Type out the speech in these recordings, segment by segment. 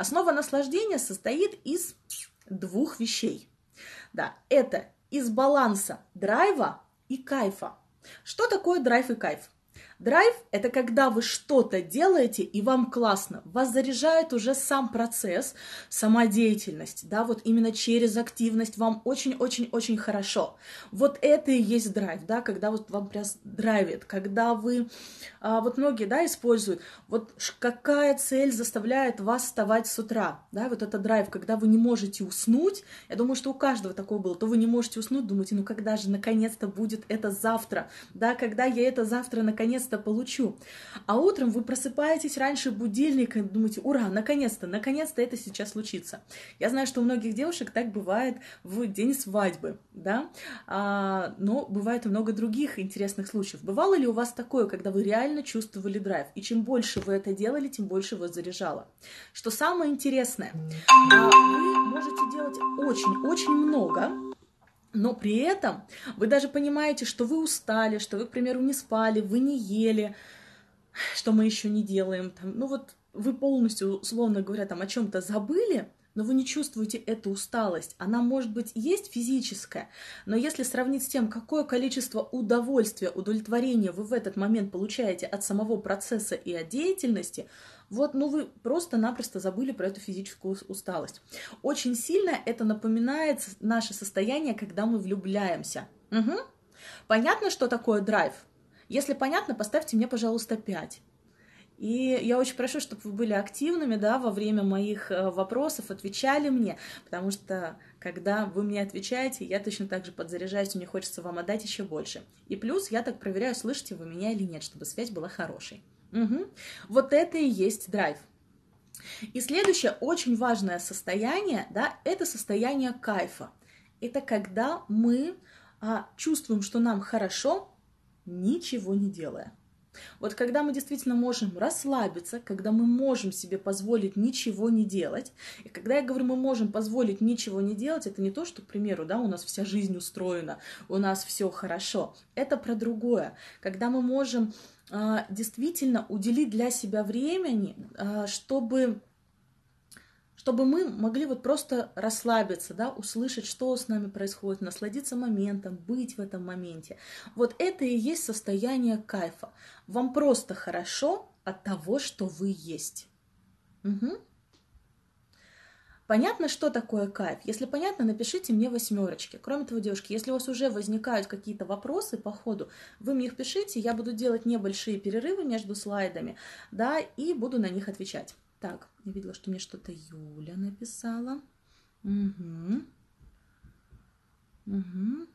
Основа наслаждения состоит из двух вещей. Да, это из баланса драйва и кайфа. Что такое драйв и кайф? Драйв – это когда вы что-то делаете, и вам классно. Вас заряжает уже сам процесс, сама деятельность, да, вот именно через активность вам очень-очень-очень хорошо. Вот это и есть драйв, да, когда вот вам прям драйвит, когда вы, а, вот многие, да, используют, вот какая цель заставляет вас вставать с утра, да, вот это драйв, когда вы не можете уснуть, я думаю, что у каждого такое было, то вы не можете уснуть, думаете, ну когда же наконец-то будет это завтра, да, когда я это завтра наконец наконец-то получу. А утром вы просыпаетесь раньше будильника и думаете, ура, наконец-то, наконец-то это сейчас случится. Я знаю, что у многих девушек так бывает в день свадьбы, да, а, но бывает и много других интересных случаев. Бывало ли у вас такое, когда вы реально чувствовали драйв, и чем больше вы это делали, тем больше вас заряжало? Что самое интересное, а, вы можете делать очень-очень много, но при этом вы даже понимаете, что вы устали, что вы, к примеру, не спали, вы не ели, что мы еще не делаем. Там, ну вот вы полностью, условно говоря, там о чем-то забыли, но вы не чувствуете эту усталость. Она, может быть, есть физическая, но если сравнить с тем, какое количество удовольствия, удовлетворения вы в этот момент получаете от самого процесса и от деятельности, вот, ну вы просто-напросто забыли про эту физическую усталость. Очень сильно это напоминает наше состояние, когда мы влюбляемся. Угу. Понятно, что такое драйв? Если понятно, поставьте мне, пожалуйста, 5. И я очень прошу, чтобы вы были активными, да, во время моих э, вопросов, отвечали мне, потому что когда вы мне отвечаете, я точно так же подзаряжаюсь, мне хочется вам отдать еще больше. И плюс я так проверяю, слышите вы меня или нет, чтобы связь была хорошей. Угу. Вот это и есть драйв. И следующее очень важное состояние, да, это состояние кайфа. Это когда мы а, чувствуем, что нам хорошо, ничего не делая. Вот когда мы действительно можем расслабиться, когда мы можем себе позволить ничего не делать, и когда я говорю, мы можем позволить ничего не делать, это не то, что, к примеру, да, у нас вся жизнь устроена, у нас все хорошо. Это про другое. Когда мы можем а, действительно уделить для себя времени, а, чтобы чтобы мы могли вот просто расслабиться, да, услышать, что с нами происходит, насладиться моментом, быть в этом моменте. Вот это и есть состояние кайфа. Вам просто хорошо от того, что вы есть. Угу. Понятно, что такое кайф? Если понятно, напишите мне восьмерочки. Кроме того, девушки, если у вас уже возникают какие-то вопросы по ходу, вы мне их пишите, я буду делать небольшие перерывы между слайдами, да, и буду на них отвечать. Так, я видела, что мне что-то Юля написала. Угу. Угу.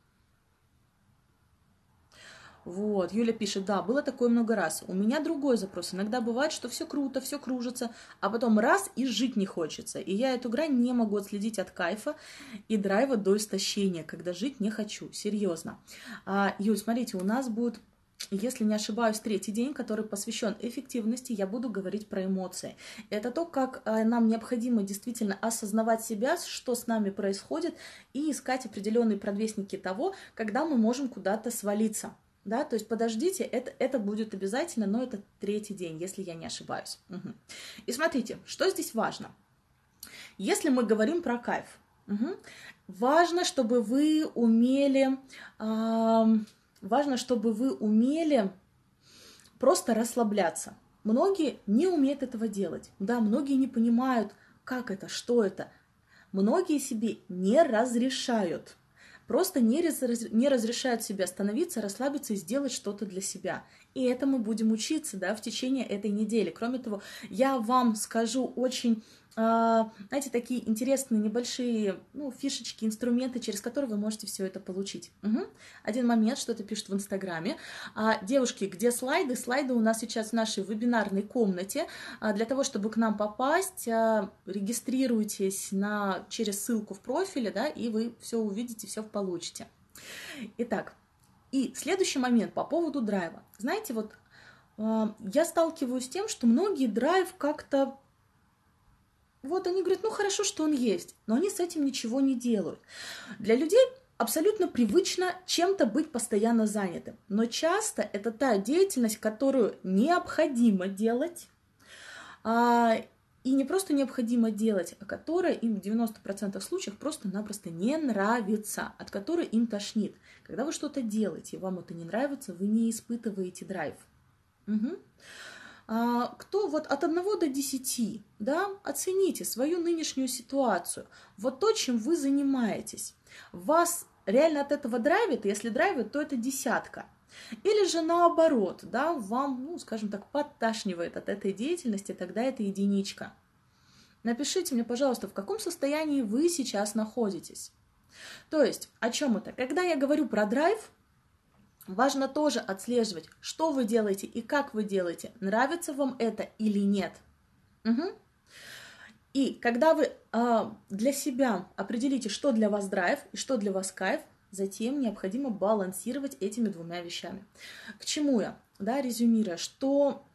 Вот, Юля пишет, да, было такое много раз. У меня другой запрос. Иногда бывает, что все круто, все кружится, а потом раз и жить не хочется. И я эту грань не могу отследить от кайфа и драйва до истощения, когда жить не хочу. Серьезно. А, Юль, смотрите, у нас будет если не ошибаюсь, третий день, который посвящен эффективности, я буду говорить про эмоции. Это то, как э, нам необходимо действительно осознавать себя, что с нами происходит, и искать определенные предвестники того, когда мы можем куда-то свалиться да, то есть подождите, это, это будет обязательно, но это третий день, если я не ошибаюсь. Угу. И смотрите, что здесь важно. Если мы говорим про кайф, угу, важно, чтобы вы умели, э, важно, чтобы вы умели просто расслабляться. Многие не умеют этого делать, да, многие не понимают, как это, что это. Многие себе не разрешают просто не, раз, не разрешают себе остановиться, расслабиться и сделать что-то для себя. И это мы будем учиться да, в течение этой недели. Кроме того, я вам скажу очень знаете, такие интересные небольшие ну, фишечки, инструменты, через которые вы можете все это получить. Угу. Один момент, что-то пишет в Инстаграме. А, девушки, где слайды? Слайды у нас сейчас в нашей вебинарной комнате. А, для того, чтобы к нам попасть, а, регистрируйтесь на, через ссылку в профиле, да, и вы все увидите, все получите. Итак, и следующий момент по поводу драйва. Знаете, вот а, я сталкиваюсь с тем, что многие драйв как-то вот они говорят, ну хорошо, что он есть, но они с этим ничего не делают. Для людей абсолютно привычно чем-то быть постоянно занятым, но часто это та деятельность, которую необходимо делать, а, и не просто необходимо делать, а которая им в 90% случаев просто-напросто не нравится, от которой им тошнит. Когда вы что-то делаете, и вам это не нравится, вы не испытываете драйв. Угу. А, кто вот от 1 до 10, да, оцените свою нынешнюю ситуацию. Вот то, чем вы занимаетесь. Вас реально от этого драйвит, если драйвит, то это десятка. Или же наоборот, да, вам, ну, скажем так, подташнивает от этой деятельности, тогда это единичка. Напишите мне, пожалуйста, в каком состоянии вы сейчас находитесь. То есть, о чем это? Когда я говорю про драйв, важно тоже отслеживать, что вы делаете и как вы делаете, нравится вам это или нет. Угу. И когда вы э, для себя определите, что для вас драйв и что для вас кайф, затем необходимо балансировать этими двумя вещами. К чему я? Да, резюмируя, что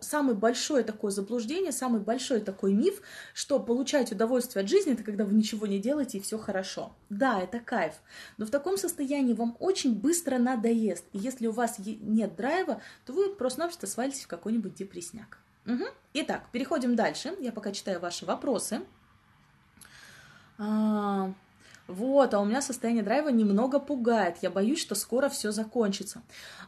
самое большое такое заблуждение, самый большой такой миф, что получать удовольствие от жизни, это когда вы ничего не делаете и все хорошо. Да, это кайф, но в таком состоянии вам очень быстро надоест. И если у вас нет драйва, то вы просто-напросто свалитесь в какой-нибудь депрессняк. Угу. Итак, переходим дальше. Я пока читаю ваши вопросы. А, вот, а у меня состояние драйва немного пугает. Я боюсь, что скоро все закончится.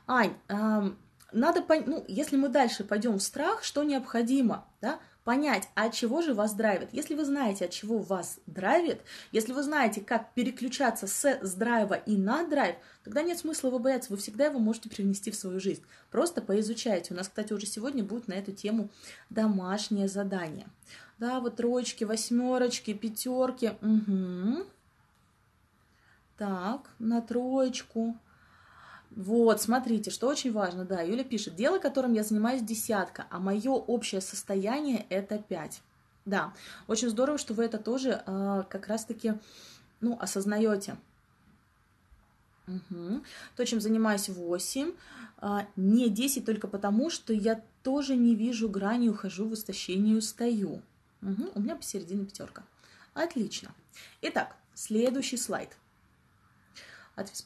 Ань, а, надо понять, ну, если мы дальше пойдем в страх, что необходимо, да, понять, а от чего же вас драйвит. Если вы знаете, от чего вас драйвит, если вы знаете, как переключаться с, с драйва и на драйв, тогда нет смысла его бояться, вы всегда его можете привнести в свою жизнь. Просто поизучайте. У нас, кстати, уже сегодня будет на эту тему домашнее задание. Да, вот троечки, восьмерочки, пятерки. Угу. Так, на троечку. Вот, смотрите, что очень важно, да, Юля пишет, дело, которым я занимаюсь, десятка, а мое общее состояние это пять. Да, очень здорово, что вы это тоже э, как раз-таки, ну, осознаете. Угу. То, чем занимаюсь 8, а, не 10 только потому, что я тоже не вижу грани, ухожу в истощение устаю. Угу. У меня посередине пятерка. Отлично. Итак, следующий слайд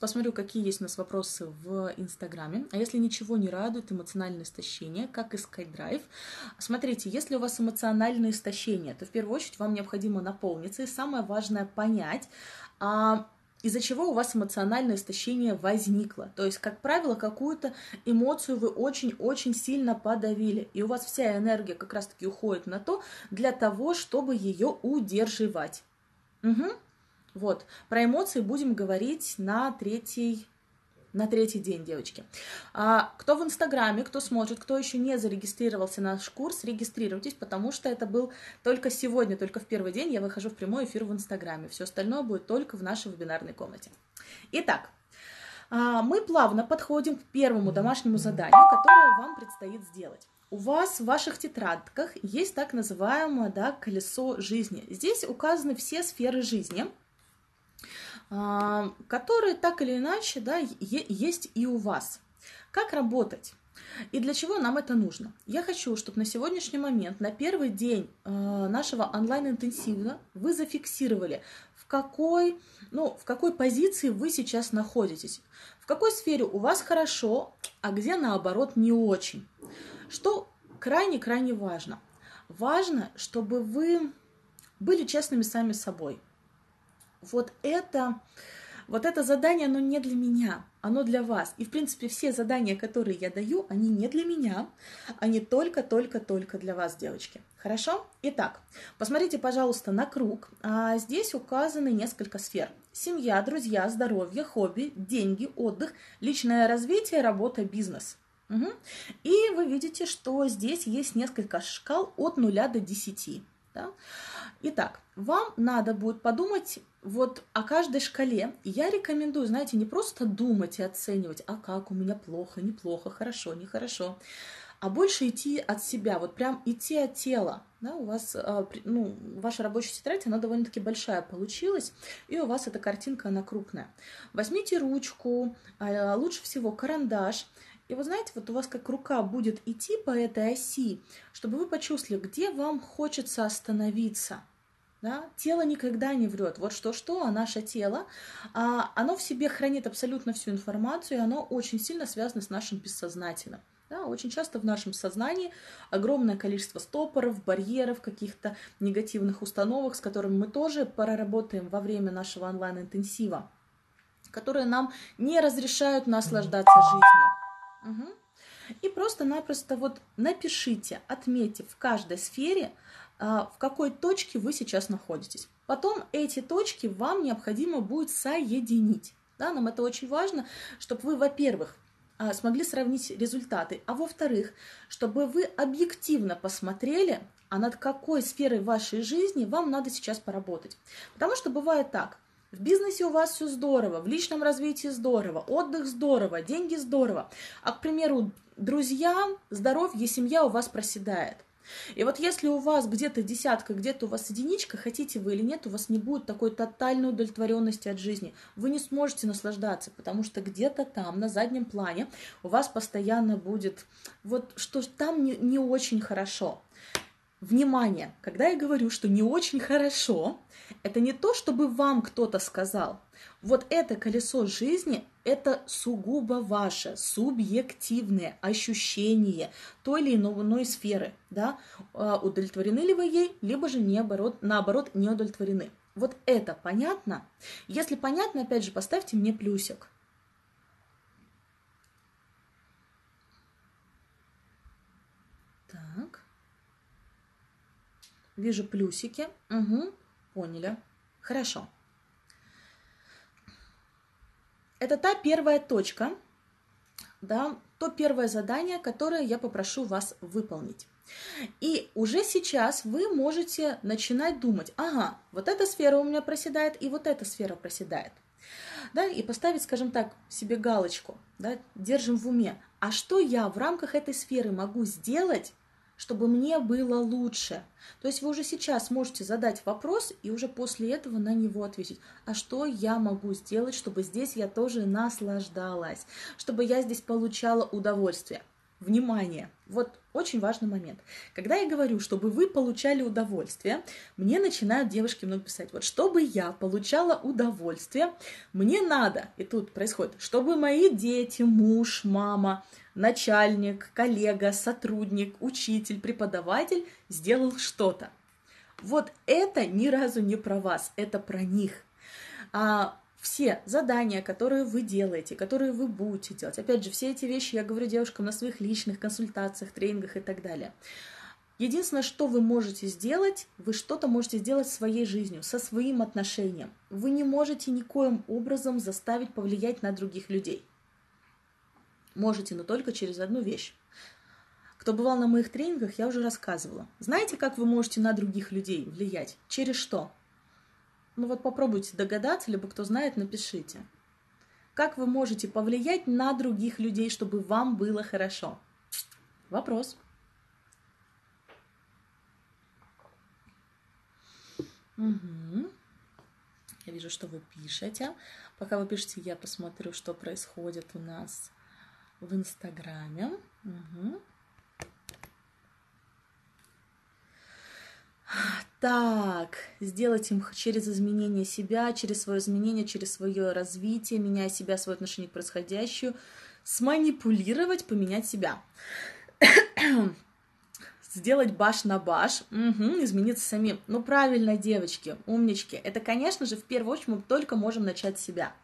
посмотрю, какие есть у нас вопросы в Инстаграме. А если ничего не радует, эмоциональное истощение, как искать драйв? Смотрите, если у вас эмоциональное истощение, то в первую очередь вам необходимо наполниться, и самое важное понять, а из-за чего у вас эмоциональное истощение возникло. То есть, как правило, какую-то эмоцию вы очень-очень сильно подавили, и у вас вся энергия как раз-таки уходит на то, для того, чтобы ее удерживать. Угу. Вот, про эмоции будем говорить на третий на третий день, девочки. А, кто в Инстаграме, кто смотрит, кто еще не зарегистрировался на наш курс, регистрируйтесь, потому что это был только сегодня, только в первый день я выхожу в прямой эфир в Инстаграме. Все остальное будет только в нашей вебинарной комнате. Итак, а, мы плавно подходим к первому домашнему заданию, которое вам предстоит сделать. У вас в ваших тетрадках есть так называемое да, колесо жизни. Здесь указаны все сферы жизни – которые так или иначе да, есть и у вас. Как работать? И для чего нам это нужно? Я хочу, чтобы на сегодняшний момент, на первый день э, нашего онлайн-интенсива вы зафиксировали, в какой, ну, в какой позиции вы сейчас находитесь, в какой сфере у вас хорошо, а где наоборот не очень. Что крайне-крайне важно? Важно, чтобы вы были честными сами собой – вот это, вот это задание, оно не для меня, оно для вас. И, в принципе, все задания, которые я даю, они не для меня, они только-только-только для вас, девочки. Хорошо? Итак, посмотрите, пожалуйста, на круг. А здесь указаны несколько сфер. Семья, друзья, здоровье, хобби, деньги, отдых, личное развитие, работа, бизнес. Угу. И вы видите, что здесь есть несколько шкал от 0 до 10. Да? Итак, вам надо будет подумать вот о каждой шкале. Я рекомендую, знаете, не просто думать и оценивать, а как у меня плохо, неплохо, хорошо, нехорошо, а больше идти от себя, вот прям идти от тела. Да, у вас, а, ну, ваша рабочая тетрадь, она довольно-таки большая получилась, и у вас эта картинка, она крупная. Возьмите ручку, а, лучше всего карандаш, и вы знаете, вот у вас как рука будет идти по этой оси, чтобы вы почувствовали, где вам хочется остановиться – да? Тело никогда не врет. Вот что-что, а наше тело, а, оно в себе хранит абсолютно всю информацию, и оно очень сильно связано с нашим бессознательным. Да, очень часто в нашем сознании огромное количество стопоров, барьеров, каких-то негативных установок, с которыми мы тоже проработаем во время нашего онлайн-интенсива, которые нам не разрешают наслаждаться жизнью. Угу. И просто-напросто вот напишите, отметьте в каждой сфере, в какой точке вы сейчас находитесь. Потом эти точки вам необходимо будет соединить. Да, нам это очень важно, чтобы вы, во-первых, а, смогли сравнить результаты, а во-вторых, чтобы вы объективно посмотрели, а над какой сферой вашей жизни вам надо сейчас поработать. Потому что бывает так, в бизнесе у вас все здорово, в личном развитии здорово, отдых здорово, деньги здорово, а, к примеру, друзья, здоровье, семья у вас проседает. И вот если у вас где-то десятка, где-то у вас единичка, хотите вы или нет, у вас не будет такой тотальной удовлетворенности от жизни. Вы не сможете наслаждаться, потому что где-то там, на заднем плане, у вас постоянно будет вот что там не, не очень хорошо. Внимание, когда я говорю, что не очень хорошо, это не то, чтобы вам кто-то сказал. Вот это колесо жизни – это сугубо ваше субъективное ощущение той или иной сферы. Да? А, удовлетворены ли вы ей, либо же наоборот, наоборот не удовлетворены. Вот это понятно? Если понятно, опять же, поставьте мне плюсик. Вижу плюсики. Угу, поняли. Хорошо. Это та первая точка, да, то первое задание, которое я попрошу вас выполнить. И уже сейчас вы можете начинать думать, ага, вот эта сфера у меня проседает, и вот эта сфера проседает. Да, и поставить, скажем так, себе галочку, да, держим в уме, а что я в рамках этой сферы могу сделать, чтобы мне было лучше. То есть вы уже сейчас можете задать вопрос и уже после этого на него ответить. А что я могу сделать, чтобы здесь я тоже наслаждалась, чтобы я здесь получала удовольствие? Внимание! Вот очень важный момент. Когда я говорю, чтобы вы получали удовольствие, мне начинают девушки много писать, вот чтобы я получала удовольствие, мне надо, и тут происходит, чтобы мои дети, муж, мама, начальник, коллега, сотрудник, учитель, преподаватель сделал что-то. Вот это ни разу не про вас, это про них. А, все задания, которые вы делаете, которые вы будете делать, опять же, все эти вещи я говорю девушкам на своих личных консультациях, тренингах и так далее. Единственное, что вы можете сделать, вы что-то можете сделать своей жизнью, со своим отношением. Вы не можете никоим образом заставить повлиять на других людей. Можете, но только через одну вещь. Кто бывал на моих тренингах, я уже рассказывала. Знаете, как вы можете на других людей влиять? Через что? Ну вот попробуйте догадаться, либо кто знает, напишите. Как вы можете повлиять на других людей, чтобы вам было хорошо? Вопрос. Угу. Я вижу, что вы пишете. Пока вы пишете, я посмотрю, что происходит у нас в Инстаграме. Угу. Так, сделать им через изменение себя, через свое изменение, через свое развитие, меняя себя, свое отношение к происходящему, сманипулировать, поменять себя. Сделать баш на баш, угу, измениться самим. Ну, правильно, девочки, умнички. Это, конечно же, в первую очередь мы только можем начать с себя.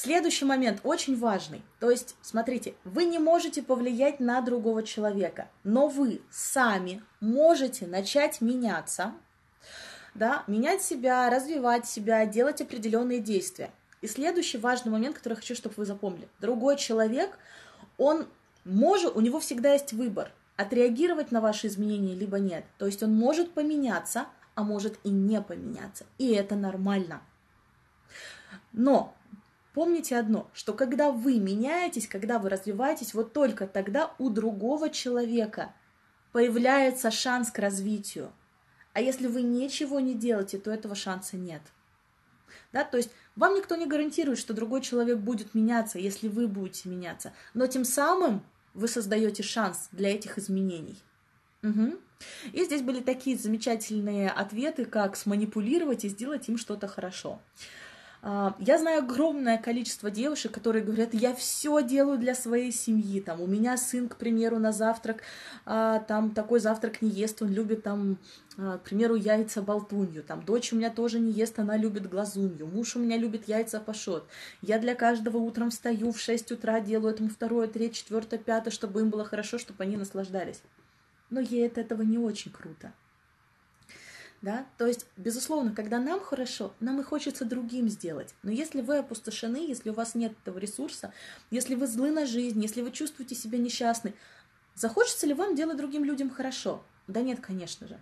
Следующий момент очень важный. То есть, смотрите, вы не можете повлиять на другого человека, но вы сами можете начать меняться, да, менять себя, развивать себя, делать определенные действия. И следующий важный момент, который я хочу, чтобы вы запомнили. Другой человек, он может, у него всегда есть выбор, отреагировать на ваши изменения либо нет. То есть он может поменяться, а может и не поменяться. И это нормально. Но Помните одно, что когда вы меняетесь, когда вы развиваетесь, вот только тогда у другого человека появляется шанс к развитию. А если вы ничего не делаете, то этого шанса нет. Да, то есть вам никто не гарантирует, что другой человек будет меняться, если вы будете меняться. Но тем самым вы создаете шанс для этих изменений. Угу. И здесь были такие замечательные ответы, как сманипулировать и сделать им что-то хорошо. А, я знаю огромное количество девушек, которые говорят, я все делаю для своей семьи, там, у меня сын, к примеру, на завтрак, а, там, такой завтрак не ест, он любит, там, а, к примеру, яйца болтунью, там, дочь у меня тоже не ест, она любит глазунью, муж у меня любит яйца пашот, я для каждого утром встаю в 6 утра, делаю этому второе, третье, четвертое, пятое, чтобы им было хорошо, чтобы они наслаждались. Но ей от этого не очень круто да, то есть, безусловно, когда нам хорошо, нам и хочется другим сделать, но если вы опустошены, если у вас нет этого ресурса, если вы злы на жизнь, если вы чувствуете себя несчастны, захочется ли вам делать другим людям хорошо? Да нет, конечно же.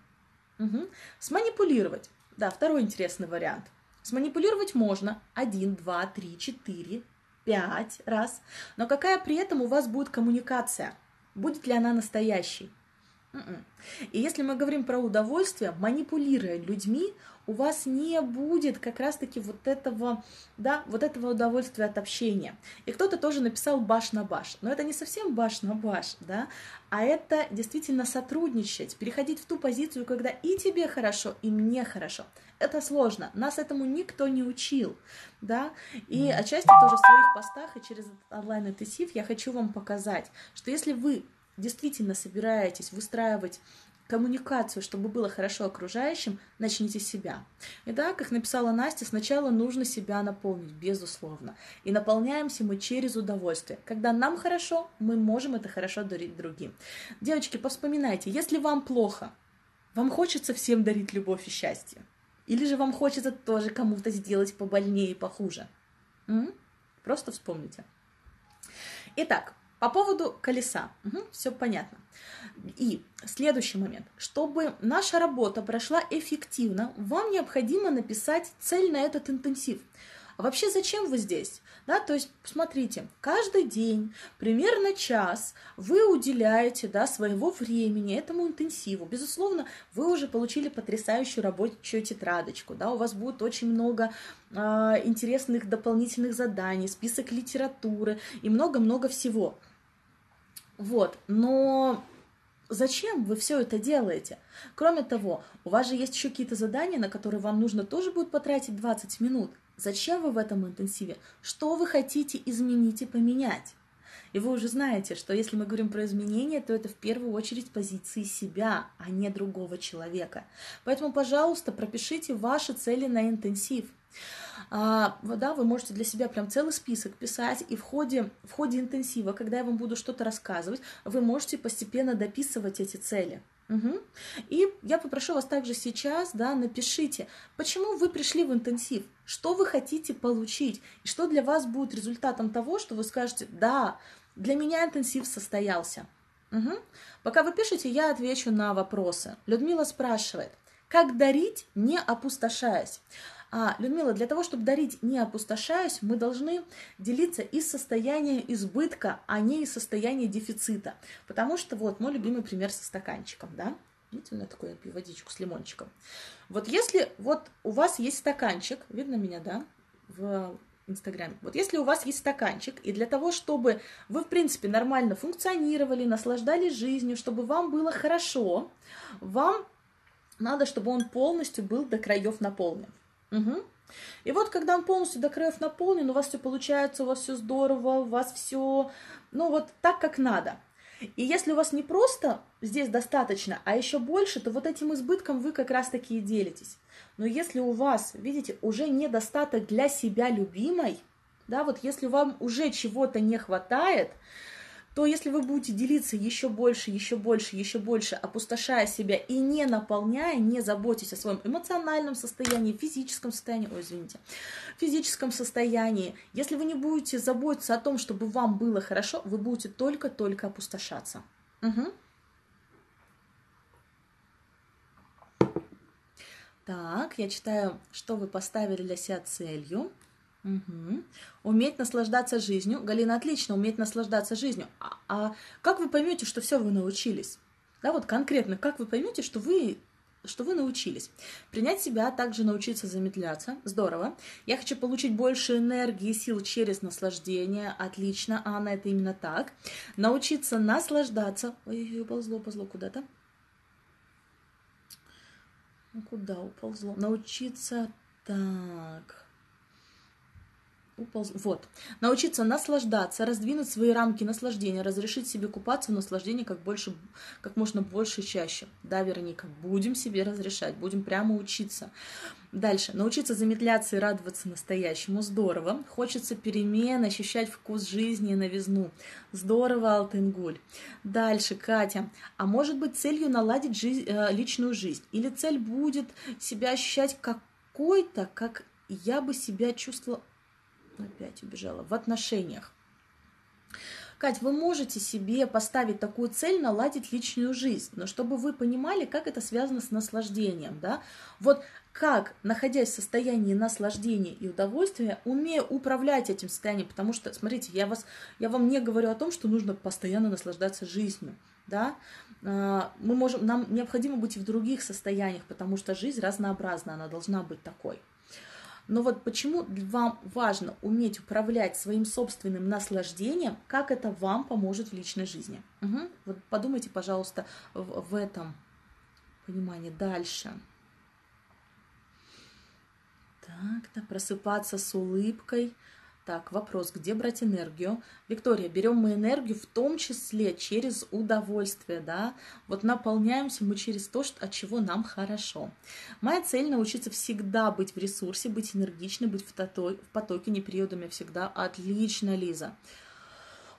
Угу. Сманипулировать. Да, второй интересный вариант. Сманипулировать можно один, два, три, четыре, пять раз. Но какая при этом у вас будет коммуникация? Будет ли она настоящей? М-м. И если мы говорим про удовольствие, манипулируя людьми, у вас не будет как раз-таки вот этого, да, вот этого удовольствия от общения. И кто-то тоже написал баш на баш, но это не совсем баш на баш, да, а это действительно сотрудничать, переходить в ту позицию, когда и тебе хорошо, и мне хорошо. Это сложно, нас этому никто не учил, да, и отчасти тоже в своих постах и через онлайн-интенсив я хочу вам показать, что если вы действительно собираетесь выстраивать коммуникацию, чтобы было хорошо окружающим, начните с себя. И да, как написала Настя, сначала нужно себя наполнить, безусловно. И наполняемся мы через удовольствие. Когда нам хорошо, мы можем это хорошо дарить другим. Девочки, повспоминайте, если вам плохо, вам хочется всем дарить любовь и счастье? Или же вам хочется тоже кому-то сделать побольнее и похуже? М? Просто вспомните. Итак, по поводу колеса, угу, все понятно. И следующий момент. Чтобы наша работа прошла эффективно, вам необходимо написать цель на этот интенсив. А вообще зачем вы здесь? Да, то есть, смотрите, каждый день, примерно час, вы уделяете да, своего времени этому интенсиву. Безусловно, вы уже получили потрясающую рабочую тетрадочку, да, у вас будет очень много э, интересных дополнительных заданий, список литературы и много-много всего. Вот, но Зачем вы все это делаете? Кроме того, у вас же есть еще какие-то задания, на которые вам нужно тоже будет потратить 20 минут. Зачем вы в этом интенсиве? Что вы хотите изменить и поменять? И вы уже знаете, что если мы говорим про изменения, то это в первую очередь позиции себя, а не другого человека. Поэтому, пожалуйста, пропишите ваши цели на интенсив. А, да, вы можете для себя прям целый список писать, и в ходе, в ходе интенсива, когда я вам буду что-то рассказывать, вы можете постепенно дописывать эти цели. Угу. И я попрошу вас также сейчас, да, напишите, почему вы пришли в интенсив, что вы хотите получить, и что для вас будет результатом того, что вы скажете, да, для меня интенсив состоялся. Угу. Пока вы пишете, я отвечу на вопросы. Людмила спрашивает, как дарить, не опустошаясь? А, Людмила, для того, чтобы дарить не опустошаясь, мы должны делиться из состояния избытка, а не из состояния дефицита. Потому что вот мой любимый пример со стаканчиком, да? Видите, у меня такой, я пью водичку с лимончиком. Вот если вот у вас есть стаканчик, видно меня, да, в Инстаграме. Вот если у вас есть стаканчик, и для того, чтобы вы, в принципе, нормально функционировали, наслаждались жизнью, чтобы вам было хорошо, вам надо, чтобы он полностью был до краев наполнен. Угу. И вот, когда он полностью до краев наполнен, у вас все получается, у вас все здорово, у вас все, ну вот так, как надо. И если у вас не просто здесь достаточно, а еще больше, то вот этим избытком вы как раз таки и делитесь. Но если у вас, видите, уже недостаток для себя любимой, да, вот если вам уже чего-то не хватает, то если вы будете делиться еще больше, еще больше, еще больше, опустошая себя и не наполняя, не заботясь о своем эмоциональном состоянии, физическом состоянии, ой, извините, физическом состоянии, если вы не будете заботиться о том, чтобы вам было хорошо, вы будете только-только опустошаться. Угу. Так, я читаю, что вы поставили для себя целью. Угу. Уметь наслаждаться жизнью. Галина, отлично, уметь наслаждаться жизнью. А, а как вы поймете, что все вы научились? Да, вот конкретно, как вы поймете, что вы что вы научились. Принять себя, а также научиться замедляться. Здорово. Я хочу получить больше энергии и сил через наслаждение. Отлично, Анна, это именно так. Научиться наслаждаться. Ой, уползло, уползло куда-то. Ну, куда уползло? Научиться так уполз... Вот. Научиться наслаждаться, раздвинуть свои рамки наслаждения, разрешить себе купаться в наслаждении как, больше, как можно больше чаще. Да, Вероника, будем себе разрешать, будем прямо учиться. Дальше. Научиться замедляться и радоваться настоящему. Здорово. Хочется перемен, ощущать вкус жизни и новизну. Здорово, Алтынгуль. Дальше, Катя. А может быть целью наладить жизнь, э, личную жизнь? Или цель будет себя ощущать какой-то, как я бы себя чувствовала опять убежала, в отношениях. Кать, вы можете себе поставить такую цель наладить личную жизнь, но чтобы вы понимали, как это связано с наслаждением, да? Вот как, находясь в состоянии наслаждения и удовольствия, умея управлять этим состоянием, потому что, смотрите, я, вас, я вам не говорю о том, что нужно постоянно наслаждаться жизнью, да, а, мы можем, нам необходимо быть и в других состояниях, потому что жизнь разнообразна, она должна быть такой. Но вот почему вам важно уметь управлять своим собственным наслаждением, как это вам поможет в личной жизни. Угу. Вот подумайте, пожалуйста, в, в этом понимании. Дальше. Так, да, просыпаться с улыбкой – так, вопрос, где брать энергию? Виктория, берем мы энергию в том числе через удовольствие, да? Вот наполняемся мы через то, от чего нам хорошо. Моя цель научиться всегда быть в ресурсе, быть энергичной, быть в, тото, в потоке, не периодами всегда. Отлично, Лиза.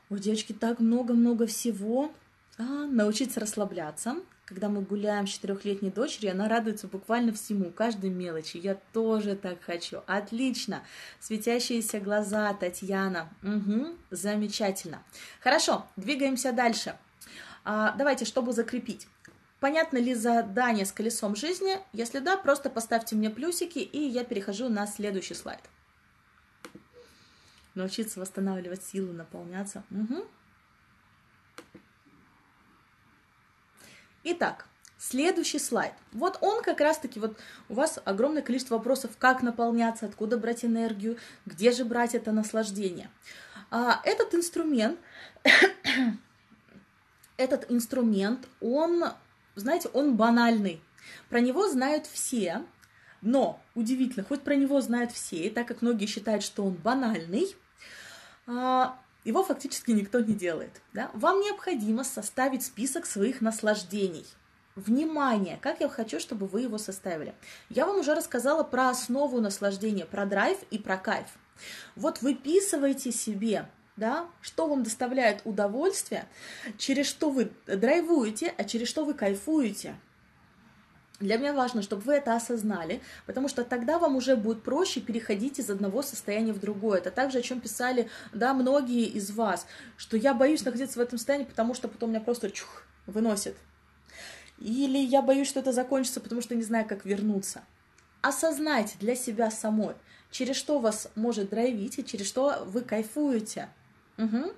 У девочки так много-много всего. А, научиться расслабляться, когда мы гуляем с четырехлетней дочерью, она радуется буквально всему, каждой мелочи. Я тоже так хочу. Отлично. Светящиеся глаза, Татьяна. Угу, замечательно. Хорошо, двигаемся дальше. А, давайте, чтобы закрепить. Понятно ли задание с колесом жизни? Если да, просто поставьте мне плюсики, и я перехожу на следующий слайд. Научиться восстанавливать силу, наполняться. Угу. Итак, Следующий слайд. Вот он как раз-таки, вот у вас огромное количество вопросов, как наполняться, откуда брать энергию, где же брать это наслаждение. А, этот инструмент, этот инструмент, он, знаете, он банальный. Про него знают все, но удивительно, хоть про него знают все, и так как многие считают, что он банальный, а, его фактически никто не делает. Да? Вам необходимо составить список своих наслаждений. Внимание, как я хочу, чтобы вы его составили. Я вам уже рассказала про основу наслаждения, про драйв и про кайф. Вот выписывайте себе, да, что вам доставляет удовольствие, через что вы драйвуете, а через что вы кайфуете. Для меня важно, чтобы вы это осознали, потому что тогда вам уже будет проще переходить из одного состояния в другое. Это также, о чем писали, да, многие из вас, что я боюсь находиться в этом состоянии, потому что потом меня просто чух, выносит. Или я боюсь, что это закончится, потому что не знаю, как вернуться. Осознайте для себя самой, через что вас может драйвить и через что вы кайфуете. Угу.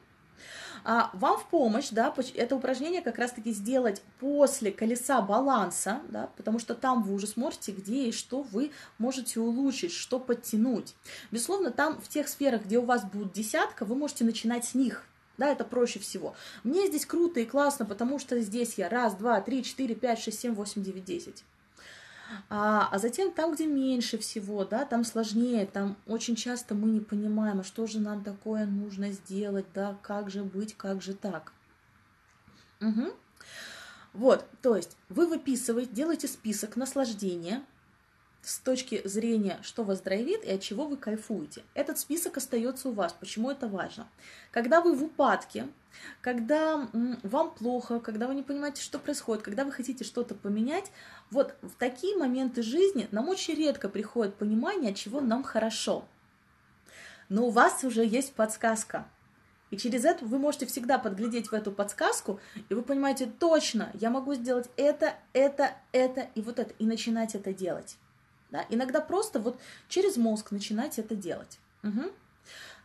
А вам в помощь, да, это упражнение как раз-таки сделать после колеса баланса, да, потому что там вы уже смотрите, где и что вы можете улучшить, что подтянуть. Безусловно, там в тех сферах, где у вас будет десятка, вы можете начинать с них, да, это проще всего. Мне здесь круто и классно, потому что здесь я раз, два, три, четыре, пять, шесть, семь, восемь, девять, десять. А, а затем там, где меньше всего, да, там сложнее, там очень часто мы не понимаем, а что же нам такое нужно сделать, да, как же быть, как же так. Угу. Вот, то есть вы выписываете, делаете список наслаждения, с точки зрения, что вас драйвит и от чего вы кайфуете. Этот список остается у вас. Почему это важно? Когда вы в упадке, когда вам плохо, когда вы не понимаете, что происходит, когда вы хотите что-то поменять, вот в такие моменты жизни нам очень редко приходит понимание, от чего нам хорошо. Но у вас уже есть подсказка. И через это вы можете всегда подглядеть в эту подсказку, и вы понимаете точно, я могу сделать это, это, это и вот это, и начинать это делать. Да? Иногда просто вот через мозг начинать это делать. Угу.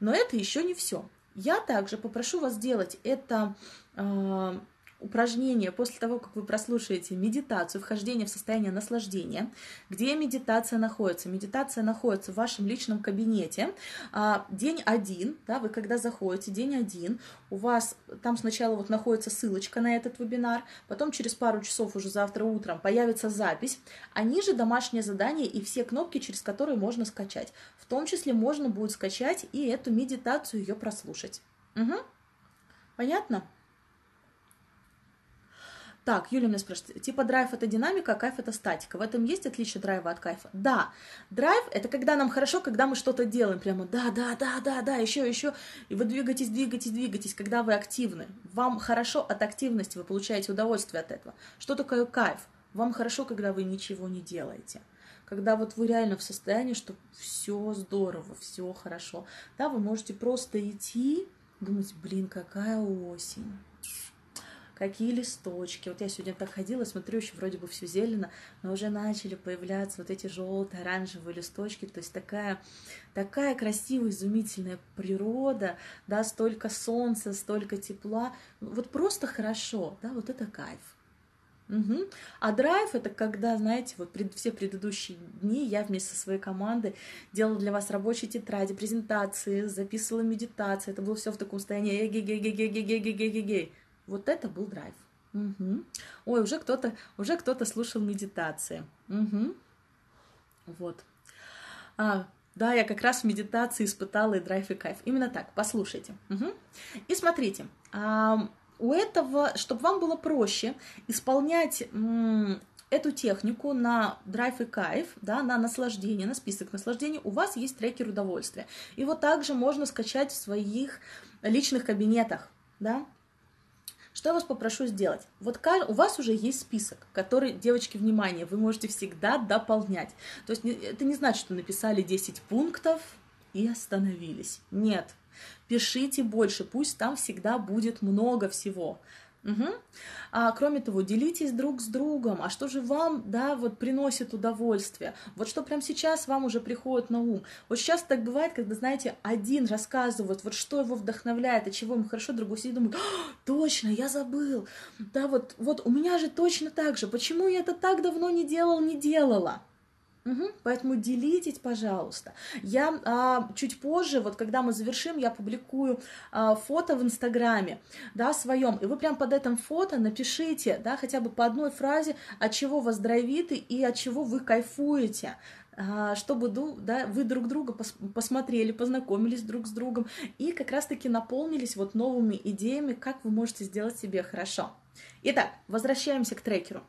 Но это еще не все. Я также попрошу вас сделать это э, упражнение после того, как вы прослушаете медитацию, вхождение в состояние наслаждения. Где медитация находится? Медитация находится в вашем личном кабинете. А, день один, да, вы когда заходите, день один, у вас там сначала вот находится ссылочка на этот вебинар, потом через пару часов уже завтра утром появится запись, а ниже домашнее задание и все кнопки, через которые можно скачать. В том числе можно будет скачать и эту медитацию, ее прослушать. Угу. Понятно? Так, Юля меня спрашивает, типа драйв это динамика, а кайф это статика. В этом есть отличие драйва от кайфа? Да, драйв это когда нам хорошо, когда мы что-то делаем, прямо да, да, да, да, да, еще, еще, и вы двигаетесь, двигаетесь, двигаетесь, когда вы активны. Вам хорошо от активности, вы получаете удовольствие от этого. Что такое кайф? Вам хорошо, когда вы ничего не делаете когда вот вы реально в состоянии, что все здорово, все хорошо. Да, вы можете просто идти, думать, блин, какая осень, какие листочки. Вот я сегодня так ходила, смотрю, еще вроде бы все зелено, но уже начали появляться вот эти желтые, оранжевые листочки. То есть такая, такая красивая, изумительная природа, да, столько солнца, столько тепла. Вот просто хорошо, да, вот это кайф. Угу. А драйв это когда, знаете, вот пред, все предыдущие дни я вместе со своей командой делала для вас рабочие тетради, презентации, записывала медитации. Это было все в таком состоянии. Эй-гей-гей-гей-гей-гей-гей-гей-гей. Вот это был драйв. Угу. Ой, уже кто-то, уже кто-то слушал медитации. Угу. Вот. А, да, я как раз в медитации испытала и драйв, и кайф. Именно так, послушайте. Угу. И смотрите, а, у этого, чтобы вам было проще исполнять м, эту технику на драйв и кайф, да, на наслаждение, на список наслаждений, у вас есть трекер удовольствия. Его также можно скачать в своих личных кабинетах, да, что я вас попрошу сделать? Вот у вас уже есть список, который, девочки, внимание, вы можете всегда дополнять. То есть это не значит, что написали 10 пунктов и остановились. Нет. Пишите больше, пусть там всегда будет много всего. Угу. А кроме того, делитесь друг с другом. А что же вам, да, вот приносит удовольствие? Вот что прямо сейчас вам уже приходит на ум. Вот сейчас так бывает, когда, знаете, один рассказывает, вот что его вдохновляет, от чего ему хорошо, другой сидит и думает, точно, я забыл. Да, вот, вот у меня же точно так же. Почему я это так давно не делал, не делала? Угу, поэтому делитесь, пожалуйста. Я а, чуть позже, вот когда мы завершим, я публикую а, фото в Инстаграме, да, своем, и вы прям под этим фото напишите, да, хотя бы по одной фразе, от чего вас драйвит и от чего вы кайфуете, а, чтобы да, вы друг друга пос посмотрели, познакомились друг с другом и как раз-таки наполнились вот новыми идеями, как вы можете сделать себе хорошо. Итак, возвращаемся к трекеру.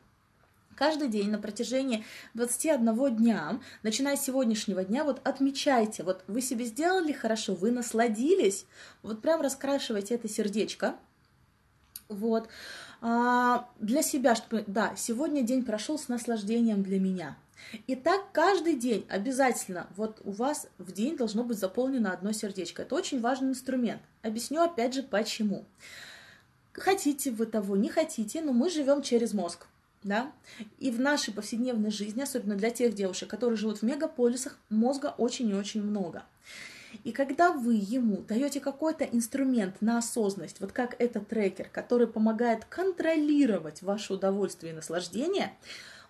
Каждый день на протяжении 21 дня, начиная с сегодняшнего дня, вот отмечайте, вот вы себе сделали хорошо, вы насладились, вот прям раскрашивайте это сердечко, вот, а, для себя, чтобы, да, сегодня день прошел с наслаждением для меня. И так каждый день обязательно, вот у вас в день должно быть заполнено одно сердечко. Это очень важный инструмент. Объясню опять же почему. Хотите вы того, не хотите, но мы живем через мозг да, и в нашей повседневной жизни, особенно для тех девушек, которые живут в мегаполисах, мозга очень и очень много. И когда вы ему даете какой-то инструмент на осознанность, вот как этот трекер, который помогает контролировать ваше удовольствие и наслаждение,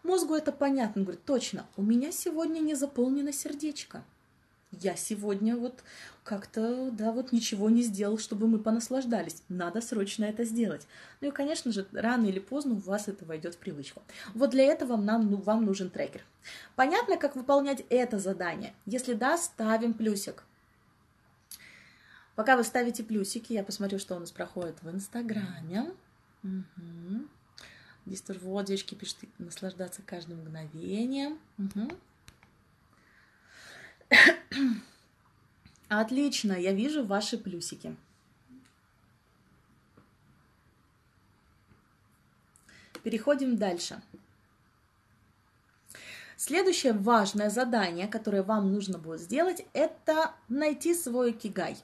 мозгу это понятно, он говорит, точно, у меня сегодня не заполнено сердечко. Я сегодня вот как-то, да, вот ничего не сделал, чтобы мы понаслаждались. Надо срочно это сделать. Ну и, конечно же, рано или поздно у вас это войдет в привычку. Вот для этого нам, ну, вам нужен трекер. Понятно, как выполнять это задание? Если да, ставим плюсик. Пока вы ставите плюсики, я посмотрю, что у нас проходит в Инстаграме. Угу. Здесь тоже вот девочки пишут наслаждаться каждым мгновением. Угу. Отлично, я вижу ваши плюсики. Переходим дальше. Следующее важное задание, которое вам нужно будет сделать, это найти свой кигай.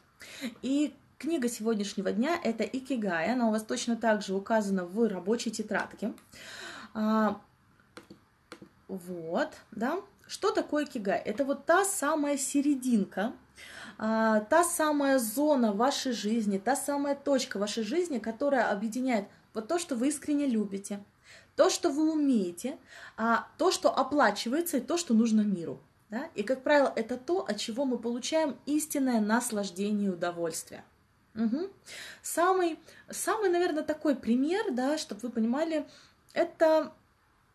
И книга сегодняшнего дня – это Икигай. Она у вас точно так же указана в рабочей тетрадке. А, вот, да. Что такое кигай? Это вот та самая серединка, та самая зона вашей жизни, та самая точка вашей жизни, которая объединяет вот то, что вы искренне любите, то, что вы умеете, а то, что оплачивается, и то, что нужно миру. Да? И, как правило, это то, от чего мы получаем истинное наслаждение и удовольствие. Угу. Самый, самый, наверное, такой пример, да, чтобы вы понимали, это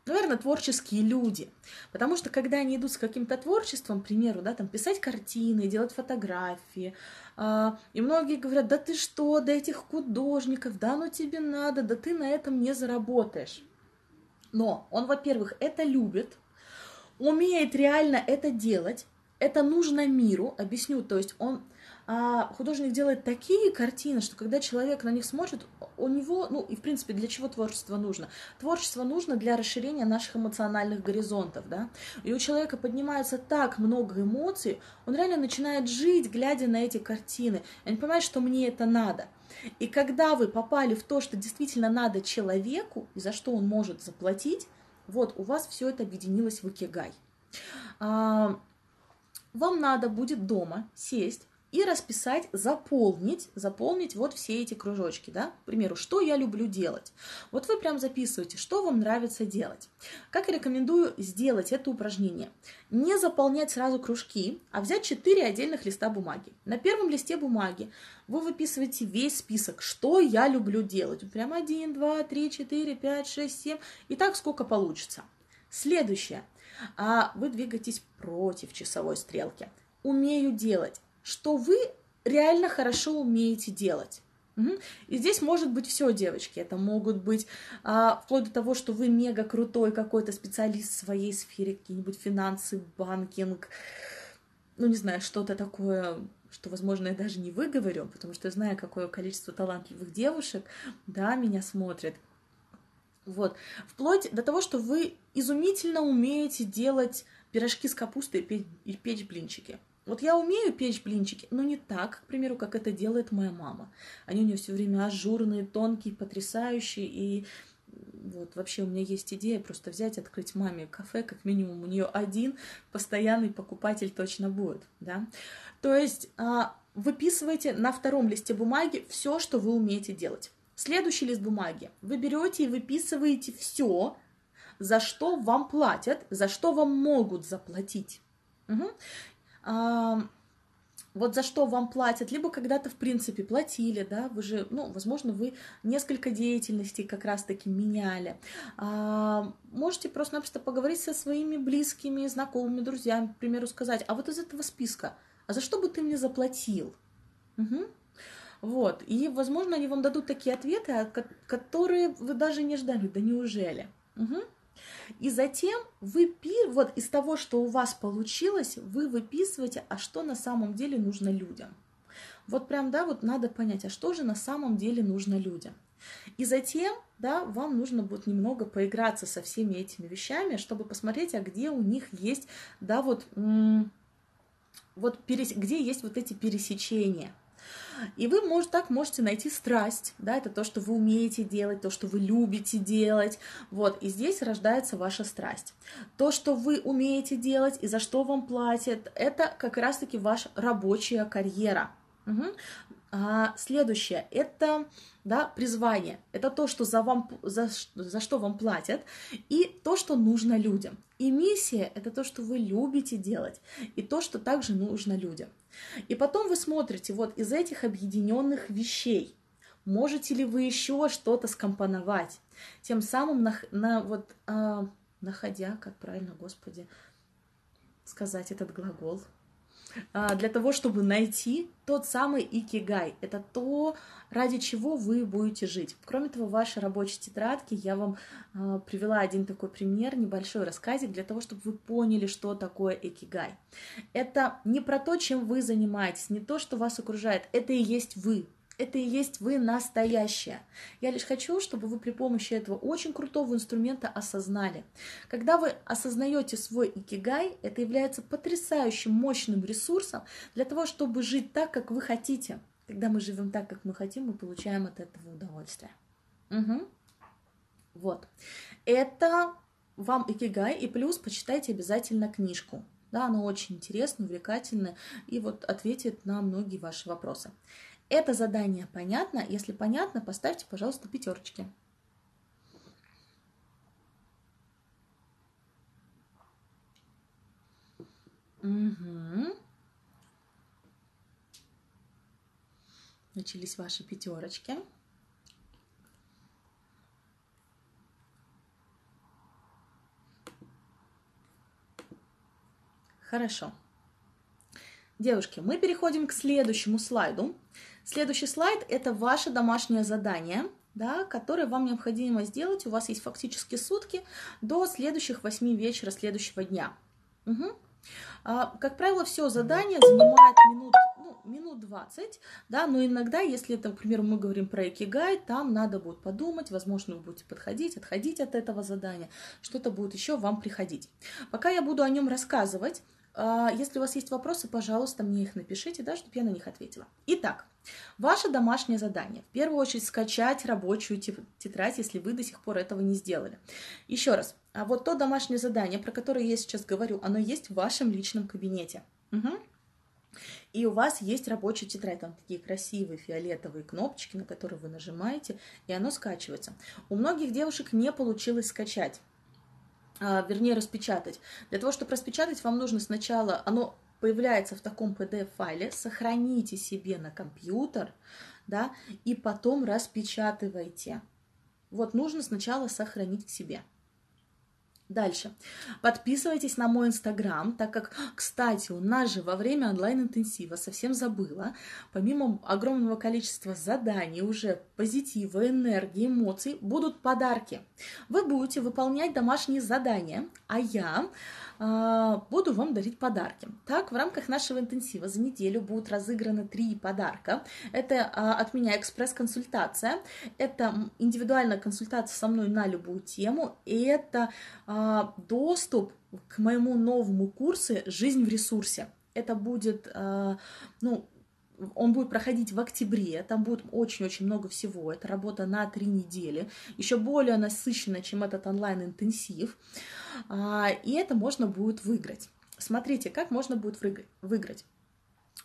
наверное, творческие люди. Потому что когда они идут с каким-то творчеством, к примеру, да, там писать картины, делать фотографии, э, и многие говорят, да ты что, да этих художников, да ну тебе надо, да ты на этом не заработаешь. Но он, во-первых, это любит, умеет реально это делать, это нужно миру, объясню, то есть он а художник делает такие картины, что когда человек на них смотрит, у него, ну и в принципе, для чего творчество нужно? Творчество нужно для расширения наших эмоциональных горизонтов, да, и у человека поднимается так много эмоций, он реально начинает жить, глядя на эти картины, и он понимает, что мне это надо. И когда вы попали в то, что действительно надо человеку, и за что он может заплатить, вот у вас все это объединилось в икигай. А, вам надо будет дома сесть, и расписать, заполнить, заполнить вот все эти кружочки, да, к примеру, что я люблю делать. Вот вы прям записываете, что вам нравится делать. Как я рекомендую сделать это упражнение? Не заполнять сразу кружки, а взять 4 отдельных листа бумаги. На первом листе бумаги вы выписываете весь список, что я люблю делать. Прям 1, 2, 3, 4, 5, 6, 7 и так сколько получится. Следующее. А вы двигаетесь против часовой стрелки. Умею делать что вы реально хорошо умеете делать. И здесь может быть все, девочки. Это могут быть а, вплоть до того, что вы мега крутой какой-то специалист в своей сфере, какие-нибудь финансы, банкинг, ну не знаю, что-то такое, что, возможно, я даже не выговорю, потому что знаю, какое количество талантливых девушек, да, меня смотрят. Вот. Вплоть до того, что вы изумительно умеете делать пирожки с капустой и печь блинчики. Вот я умею печь блинчики, но не так, к примеру, как это делает моя мама. Они у нее все время ажурные, тонкие, потрясающие. И вот вообще у меня есть идея просто взять, открыть маме кафе, как минимум у нее один постоянный покупатель точно будет, да. То есть а, выписывайте на втором листе бумаги все, что вы умеете делать. Следующий лист бумаги вы берете и выписываете все, за что вам платят, за что вам могут заплатить. Угу вот за что вам платят, либо когда-то, в принципе, платили, да, вы же, ну, возможно, вы несколько деятельностей как раз-таки меняли. А, можете просто-напросто поговорить со своими близкими, знакомыми, друзьями, к примеру, сказать, а вот из этого списка, а за что бы ты мне заплатил? Угу. Вот, и, возможно, они вам дадут такие ответы, которые вы даже не ждали, да неужели? Угу. И затем вы, вот из того, что у вас получилось, вы выписываете, а что на самом деле нужно людям. Вот прям, да, вот надо понять, а что же на самом деле нужно людям. И затем, да, вам нужно будет немного поиграться со всеми этими вещами, чтобы посмотреть, а где у них есть, да, вот, вот где есть вот эти пересечения. И вы, может, так можете найти страсть, да, это то, что вы умеете делать, то, что вы любите делать, вот, и здесь рождается ваша страсть. То, что вы умеете делать и за что вам платят, это как раз-таки ваша рабочая карьера. Угу. А, следующее – это да, призвание. Это то, что за, вам, за, за что вам платят, и то, что нужно людям. И миссия – это то, что вы любите делать, и то, что также нужно людям. И потом вы смотрите вот из этих объединенных вещей, можете ли вы еще что-то скомпоновать, тем самым на, на вот э, находя, как правильно, Господи, сказать этот глагол – для того, чтобы найти тот самый икигай. Это то, ради чего вы будете жить. Кроме того, в вашей рабочей тетрадке я вам э, привела один такой пример, небольшой рассказик, для того, чтобы вы поняли, что такое икигай. Это не про то, чем вы занимаетесь, не то, что вас окружает, это и есть вы, это и есть вы настоящая. Я лишь хочу, чтобы вы при помощи этого очень крутого инструмента осознали. Когда вы осознаете свой икигай, это является потрясающим мощным ресурсом для того, чтобы жить так, как вы хотите. Когда мы живем так, как мы хотим, мы получаем от этого удовольствие. Угу. Вот. Это вам икигай, и плюс почитайте обязательно книжку. Да, она очень интересная, увлекательная, и вот ответит на многие ваши вопросы. Это задание понятно? Если понятно, поставьте, пожалуйста, пятерочки. Угу. Начались ваши пятерочки. Хорошо. Девушки, мы переходим к следующему слайду. Следующий слайд – это ваше домашнее задание, да, которое вам необходимо сделать. У вас есть фактически сутки до следующих 8 вечера следующего дня. Угу. А, как правило, все задание занимает минут, ну, минут 20, да, но иногда, если, это, например, мы говорим про Экигай, там надо будет подумать, возможно, вы будете подходить, отходить от этого задания, что-то будет еще вам приходить. Пока я буду о нем рассказывать, если у вас есть вопросы, пожалуйста, мне их напишите, да, чтобы я на них ответила. Итак, ваше домашнее задание. В первую очередь скачать рабочую тетрадь, если вы до сих пор этого не сделали. Еще раз, а вот то домашнее задание, про которое я сейчас говорю, оно есть в вашем личном кабинете. Угу. И у вас есть рабочая тетрадь, там такие красивые фиолетовые кнопочки, на которые вы нажимаете, и оно скачивается. У многих девушек не получилось скачать. А, вернее, распечатать. Для того, чтобы распечатать, вам нужно сначала, оно появляется в таком PDF-файле, сохраните себе на компьютер, да, и потом распечатывайте. Вот нужно сначала сохранить к себе. Дальше. Подписывайтесь на мой инстаграм, так как, кстати, у нас же во время онлайн-интенсива, совсем забыла, помимо огромного количества заданий, уже позитива, энергии, эмоций, будут подарки. Вы будете выполнять домашние задания, а я буду вам дарить подарки. Так, в рамках нашего интенсива за неделю будут разыграны три подарка. Это а, от меня экспресс-консультация, это индивидуальная консультация со мной на любую тему, и это а, доступ к моему новому курсу «Жизнь в ресурсе». Это будет, ну, он будет проходить в октябре, там будет очень-очень много всего, это работа на три недели, еще более насыщенная, чем этот онлайн-интенсив, а, и это можно будет выиграть. Смотрите, как можно будет выиграть.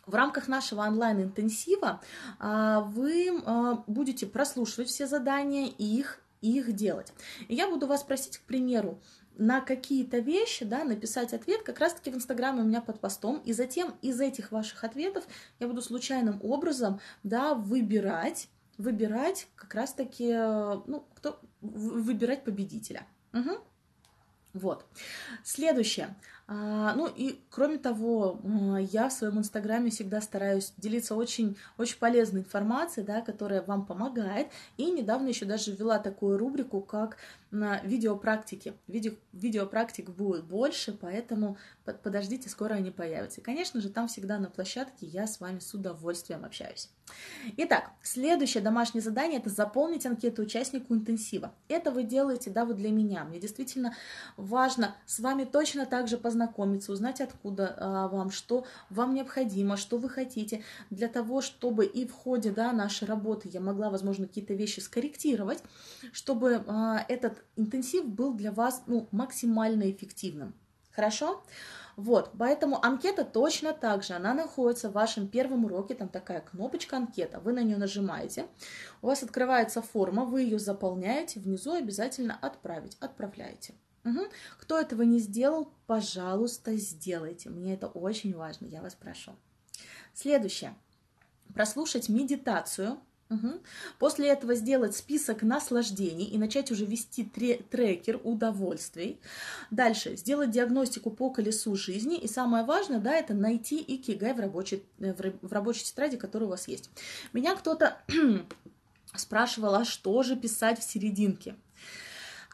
В рамках нашего онлайн-интенсива а, вы а, будете прослушивать все задания и их, их делать. И я буду вас просить, к примеру, на какие-то вещи, да, написать ответ как раз-таки в Инстаграме у меня под постом, и затем из этих ваших ответов я буду случайным образом, да, выбирать, выбирать как раз-таки, ну, кто, выбирать победителя. Угу. Вот. Следующее. А, ну и кроме того, я в своем инстаграме всегда стараюсь делиться очень, очень полезной информацией, да, которая вам помогает. И недавно еще даже ввела такую рубрику, как на видеопрактике. Видео, видеопрактик будет больше, поэтому подождите, скоро они появятся. И, конечно же, там всегда на площадке я с вами с удовольствием общаюсь. Итак, следующее домашнее задание – это заполнить анкету участнику интенсива. Это вы делаете, да, вот для меня. Мне действительно важно с вами точно так же познакомиться, узнать, откуда а, вам, что вам необходимо, что вы хотите, для того, чтобы и в ходе, да, нашей работы я могла, возможно, какие-то вещи скорректировать, чтобы а, этот интенсив был для вас ну, максимально эффективным. Хорошо? Вот, поэтому анкета точно так же, она находится в вашем первом уроке, там такая кнопочка анкета, вы на нее нажимаете, у вас открывается форма, вы ее заполняете, внизу обязательно отправить, отправляете. Угу. Кто этого не сделал, пожалуйста, сделайте, мне это очень важно, я вас прошу. Следующее, прослушать медитацию, Угу. После этого сделать список наслаждений и начать уже вести трекер удовольствий. Дальше сделать диагностику по колесу жизни. И самое важное, да, это найти икигай в рабочей, э, в рабочей тетради, которая у вас есть. Меня кто-то спрашивал, а что же писать в серединке?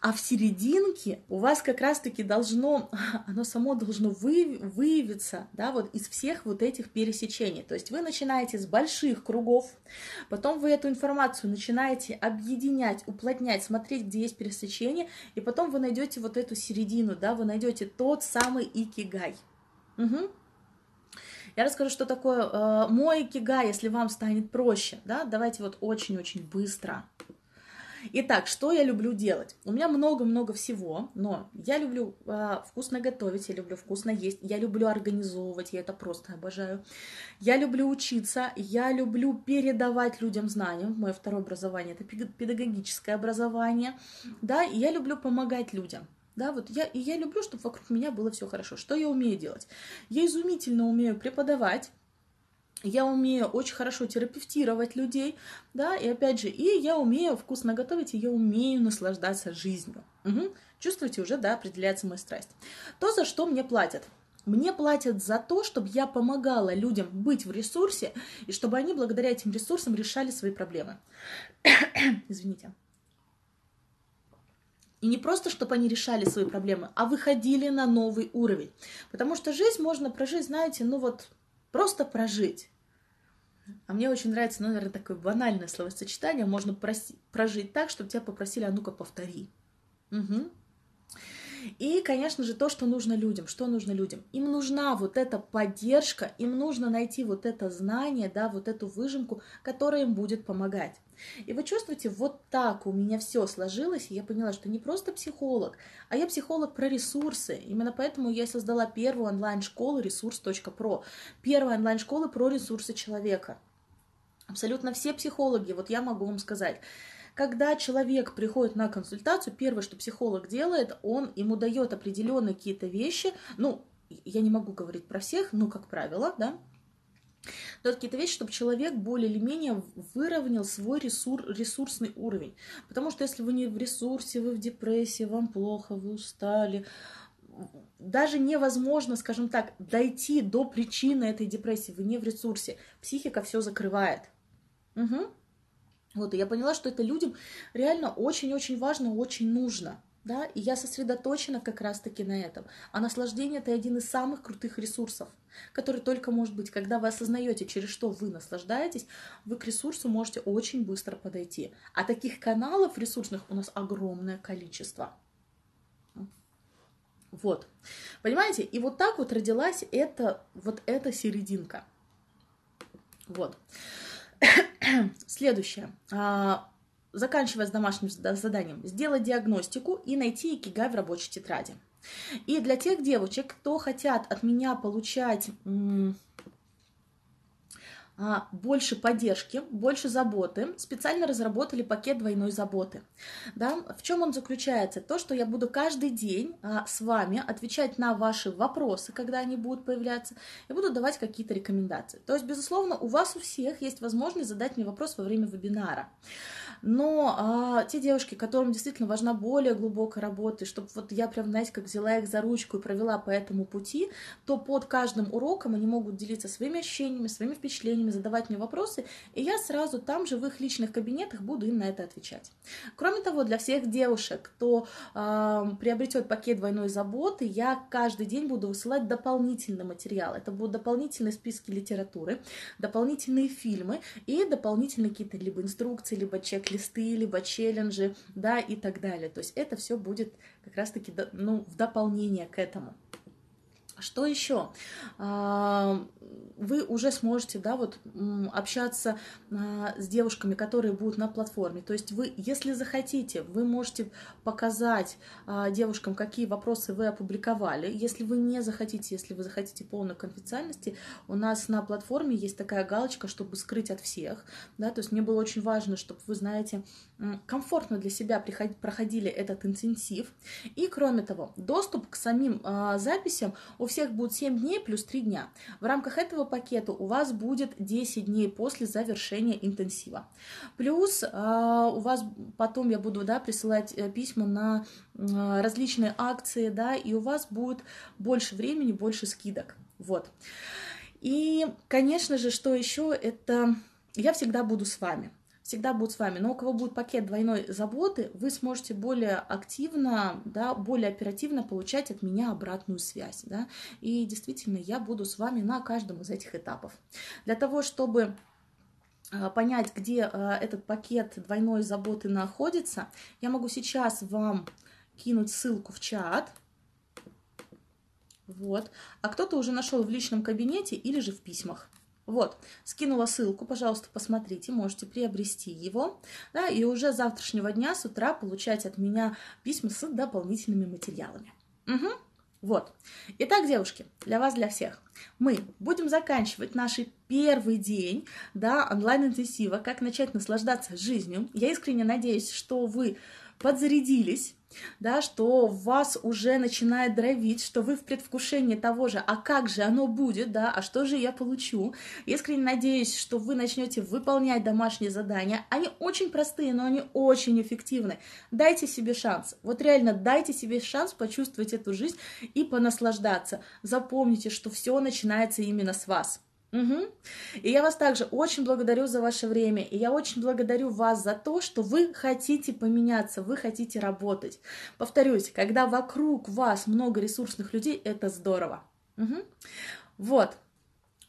А в серединке у вас как раз-таки должно, оно само должно вы, выявиться, да, вот из всех вот этих пересечений. То есть вы начинаете с больших кругов, потом вы эту информацию начинаете объединять, уплотнять, смотреть, где есть пересечения, и потом вы найдете вот эту середину, да, вы найдете тот самый икигай. Угу. Я расскажу, что такое э, мой икигай, если вам станет проще, да, давайте вот очень-очень быстро. Итак, что я люблю делать? У меня много-много всего, но я люблю э, вкусно готовить, я люблю вкусно есть, я люблю организовывать, я это просто обожаю. Я люблю учиться, я люблю передавать людям знания. Мое второе образование это педагогическое образование, да, и я люблю помогать людям. Да, вот я, и я люблю, чтобы вокруг меня было все хорошо. Что я умею делать? Я изумительно умею преподавать, я умею очень хорошо терапевтировать людей, да, и опять же, и я умею вкусно готовить, и я умею наслаждаться жизнью. Угу. Чувствуете, уже, да, определяется моя страсть. То, за что мне платят. Мне платят за то, чтобы я помогала людям быть в ресурсе, и чтобы они благодаря этим ресурсам решали свои проблемы. Извините. И не просто, чтобы они решали свои проблемы, а выходили на новый уровень. Потому что жизнь можно прожить, знаете, ну вот просто прожить. А мне очень нравится, ну, наверное, такое банальное словосочетание. Можно проси, прожить так, чтобы тебя попросили, а ну-ка повтори. Угу. И, конечно же, то, что нужно людям. Что нужно людям? Им нужна вот эта поддержка, им нужно найти вот это знание, да, вот эту выжимку, которая им будет помогать. И вы чувствуете, вот так у меня все сложилось, и я поняла, что не просто психолог, а я психолог про ресурсы. Именно поэтому я создала первую онлайн-школу ресурс.про. Первая онлайн-школа про ресурсы человека. Абсолютно все психологи, вот я могу вам сказать, когда человек приходит на консультацию, первое, что психолог делает, он ему дает определенные какие-то вещи, ну, я не могу говорить про всех, но, как правило, да, дает какие-то вещи, чтобы человек более или менее выровнял свой ресур, ресурсный уровень. Потому что если вы не в ресурсе, вы в депрессии, вам плохо, вы устали, даже невозможно, скажем так, дойти до причины этой депрессии, вы не в ресурсе. Психика все закрывает. Угу. Вот, и я поняла, что это людям реально очень-очень важно, очень нужно. Да, и я сосредоточена как раз-таки на этом. А наслаждение это один из самых крутых ресурсов, который только может быть, когда вы осознаете, через что вы наслаждаетесь, вы к ресурсу можете очень быстро подойти. А таких каналов ресурсных у нас огромное количество. Вот. Понимаете? И вот так вот родилась эта, вот эта серединка. Вот. Следующее. Заканчивая с домашним заданием, сделать диагностику и найти икигай в рабочей тетради. И для тех девочек, кто хотят от меня получать больше поддержки, больше заботы, специально разработали пакет двойной заботы. Да? В чем он заключается? То, что я буду каждый день а, с вами отвечать на ваши вопросы, когда они будут появляться, и буду давать какие-то рекомендации. То есть, безусловно, у вас у всех есть возможность задать мне вопрос во время вебинара. Но а, те девушки, которым действительно важна более глубокая работа, чтобы вот я прям, знаете, как взяла их за ручку и провела по этому пути, то под каждым уроком они могут делиться своими ощущениями, своими впечатлениями, задавать мне вопросы, и я сразу там же в их личных кабинетах буду им на это отвечать. Кроме того, для всех девушек, кто э, приобретет пакет двойной заботы, я каждый день буду высылать дополнительный материал. Это будут дополнительные списки литературы, дополнительные фильмы и дополнительные какие-то либо инструкции, либо чек чек-листы, либо челленджи, да, и так далее. То есть это все будет как раз-таки ну, в дополнение к этому. Что еще? А, вы уже сможете, да, вот общаться а, с девушками, которые будут на платформе. То есть вы, если захотите, вы можете показать а, девушкам, какие вопросы вы опубликовали. Если вы не захотите, если вы захотите полной конфиденциальности, у нас на платформе есть такая галочка, чтобы скрыть от всех, да, то есть мне было очень важно, чтобы вы, знаете, комфортно для себя проходили этот интенсив. И, кроме того, доступ к самим записям у всех будет 7 дней плюс 3 дня. В рамках этого пакета у вас будет 10 дней после завершения интенсива. Плюс э, у вас потом я буду да, присылать э, письма на э, различные акции, да, и у вас будет больше времени, больше скидок. Вот. И, конечно же, что еще, это я всегда буду с вами всегда будут с вами. Но у кого будет пакет двойной заботы, вы сможете более активно, да, более оперативно получать от меня обратную связь. Да? И действительно, я буду с вами на каждом из этих этапов. Для того, чтобы а, понять, где а, этот пакет двойной заботы находится, я могу сейчас вам кинуть ссылку в чат. Вот. А кто-то уже нашел в личном кабинете или же в письмах. Вот, скинула ссылку, пожалуйста, посмотрите, можете приобрести его, да, и уже завтрашнего дня с утра получать от меня письма с дополнительными материалами. Угу. Вот. Итак, девушки, для вас, для всех, мы будем заканчивать наш первый день да, онлайн-интенсива, как начать наслаждаться жизнью. Я искренне надеюсь, что вы подзарядились, да, что вас уже начинает дровить, что вы в предвкушении того же, а как же оно будет, да, а что же я получу. Искренне надеюсь, что вы начнете выполнять домашние задания. Они очень простые, но они очень эффективны. Дайте себе шанс. Вот реально дайте себе шанс почувствовать эту жизнь и понаслаждаться. Запомните, что все начинается именно с вас. Угу. И я вас также очень благодарю за ваше время, и я очень благодарю вас за то, что вы хотите поменяться, вы хотите работать. Повторюсь, когда вокруг вас много ресурсных людей, это здорово. Угу. Вот,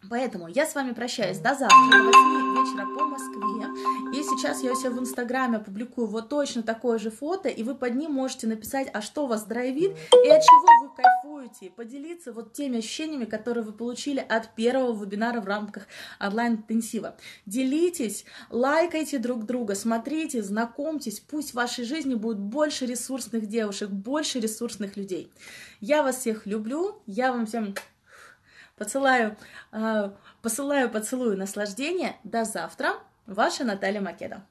Поэтому я с вами прощаюсь до завтра, до 8 вечера по Москве. И сейчас я у себя в Инстаграме публикую вот точно такое же фото, и вы под ним можете написать, а что вас драйвит, и от чего вы кайфуете, поделиться вот теми ощущениями, которые вы получили от первого вебинара в рамках онлайн-интенсива. Делитесь, лайкайте друг друга, смотрите, знакомьтесь, пусть в вашей жизни будет больше ресурсных девушек, больше ресурсных людей. Я вас всех люблю, я вам всем Посылаю, э, посылаю поцелую наслаждения. До завтра. Ваша Наталья Македа.